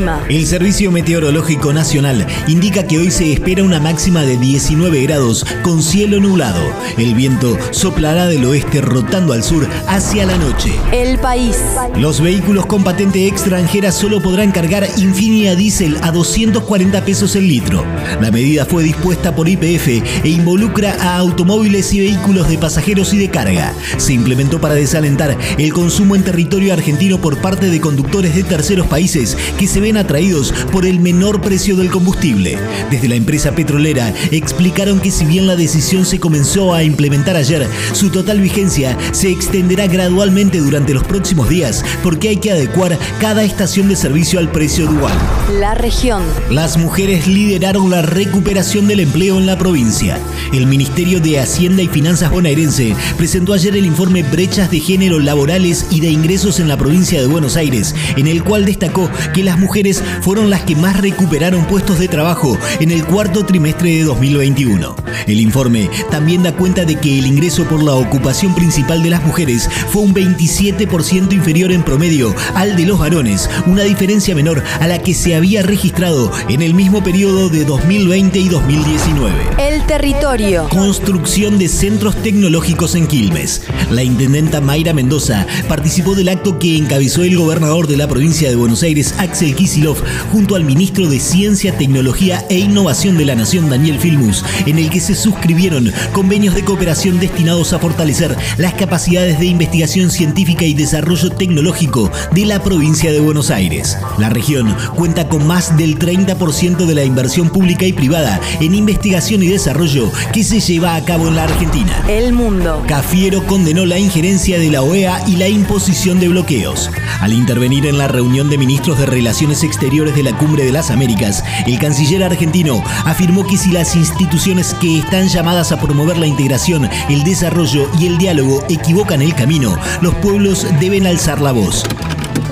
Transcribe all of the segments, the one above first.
El clima. El Servicio Meteorológico Nacional indica que hoy se espera una máxima de 19 grados con cielo nublado. El viento soplará del oeste rotando al sur hacia la noche. El país. Los vehículos con patente extranjera solo podrán cargar Infinia Diesel a 240 pesos el litro. La medida fue dispuesta por IPF e involucra a automóviles y vehículos de pasajeros y de carga. Se implementó para desalentar el consumo en territorio argentino por parte de conductores de terceros países que se ven atraídos por el menor precio del combustible. Desde la empresa petrolera explicaron que si bien la decisión se comenzó a implementar ayer, su total vigencia se extenderá gradualmente durante los próximos días porque hay que adecuar cada estación de servicio al precio dual. La región. Las mujeres lideraron la recuperación del empleo en la provincia. El Ministerio de Hacienda y Finanzas bonaerense presentó ayer el informe Brechas de Género Laborales y de Ingresos en la provincia de Buenos Aires, en el cual destacó que las mujeres fueron las que más recuperaron puestos de trabajo en el cuarto trimestre de 2021. El informe también da cuenta de que el ingreso por la ocupación principal de las mujeres fue un 27% inferior en promedio al de los varones, una diferencia menor a la que se había registrado en el mismo periodo de 2020 y 2019. El territorio. Construcción de centros tecnológicos en Quilmes. La intendenta Mayra Mendoza participó del acto que encabezó el gobernador de la provincia de Buenos Aires, Axel Kisilov, junto al ministro de Ciencia, Tecnología e Innovación de la Nación, Daniel Filmus, en el que se suscribieron convenios de cooperación destinados a fortalecer las capacidades de investigación científica y desarrollo tecnológico de la provincia de Buenos Aires. La región cuenta con más del 30% de la inversión pública y privada en investigación y desarrollo que se lleva a cabo en la Argentina. El mundo. Cafiero condenó la injerencia de la OEA y la imposición de bloqueos. Al intervenir en la reunión de ministros de Relaciones Exteriores de la Cumbre de las Américas, el canciller argentino afirmó que si las instituciones que están llamadas a promover la integración, el desarrollo y el diálogo equivocan el camino, los pueblos deben alzar la voz.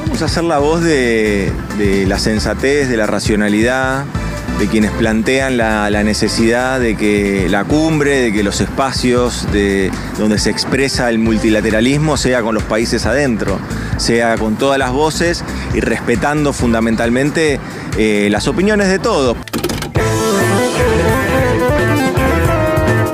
Vamos a hacer la voz de, de la sensatez, de la racionalidad, de quienes plantean la, la, necesidad de que la cumbre, de que los espacios de, donde se expresa el multilateralismo sea con los países adentro, sea con todas las voces y respetando fundamentalmente eh, las opiniones de todos.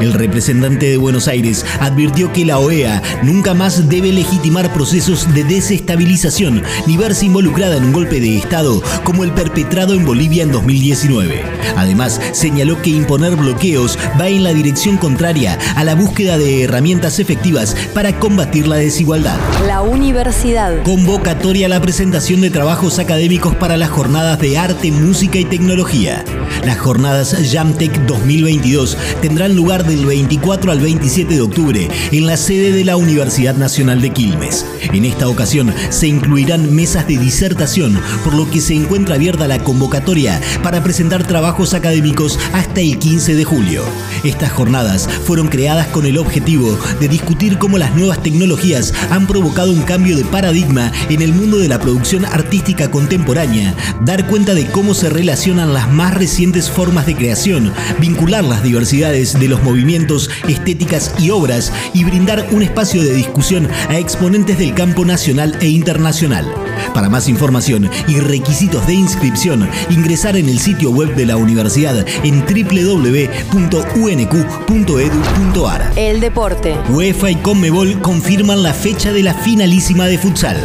El representante de Buenos Aires advirtió que la OEA nunca más debe legitimar procesos de desestabilización ni verse involucrada en un golpe de Estado como el perpetrado en Bolivia en 2019. Además, señaló que imponer bloqueos va en la dirección contraria a la búsqueda de herramientas efectivas para combatir la desigualdad. La universidad. Convocatoria a la presentación de trabajos académicos para las jornadas de arte, música y tecnología. Las jornadas Jamtech 2022 tendrán lugar del 24 al 27 de octubre en la sede de la Universidad Nacional de Quilmes. En esta ocasión se incluirán mesas de disertación, por lo que se encuentra abierta la convocatoria para presentar trabajos académicos hasta el 15 de julio. Estas jornadas fueron creadas con el objetivo de discutir cómo las nuevas tecnologías han provocado un cambio de paradigma en el mundo de la producción artística contemporánea, dar cuenta de cómo se relacionan las más recientes formas de creación, vincular las diversidades de los movimientos, estéticas y obras y brindar un espacio de discusión a exponentes del campo nacional e internacional. Para más información y requisitos de inscripción, ingresar en el sitio web de la universidad en www.unq.edu.ar. El deporte. UEFA y Conmebol confirman la fecha de la finalísima de futsal.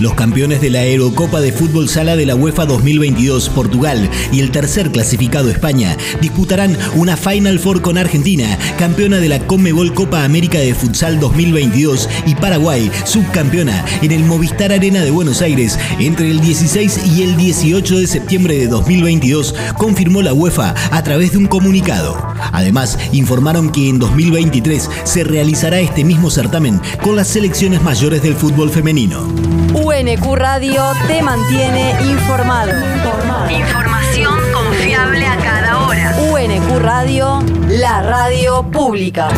Los campeones de la Eurocopa de Fútbol Sala de la UEFA 2022, Portugal, y el tercer clasificado España, disputarán una Final Four con Argentina, campeona de la Conmebol Copa América de Futsal 2022, y Paraguay, subcampeona, en el Movistar Arena de Buenos Aires entre el 16 y el 18 de septiembre de 2022, confirmó la UEFA a través de un comunicado. Además, informaron que en 2023 se realizará este mismo certamen con las selecciones mayores del fútbol femenino. UNQ Radio te mantiene informado. Información confiable a cada hora. UNQ Radio, la radio pública.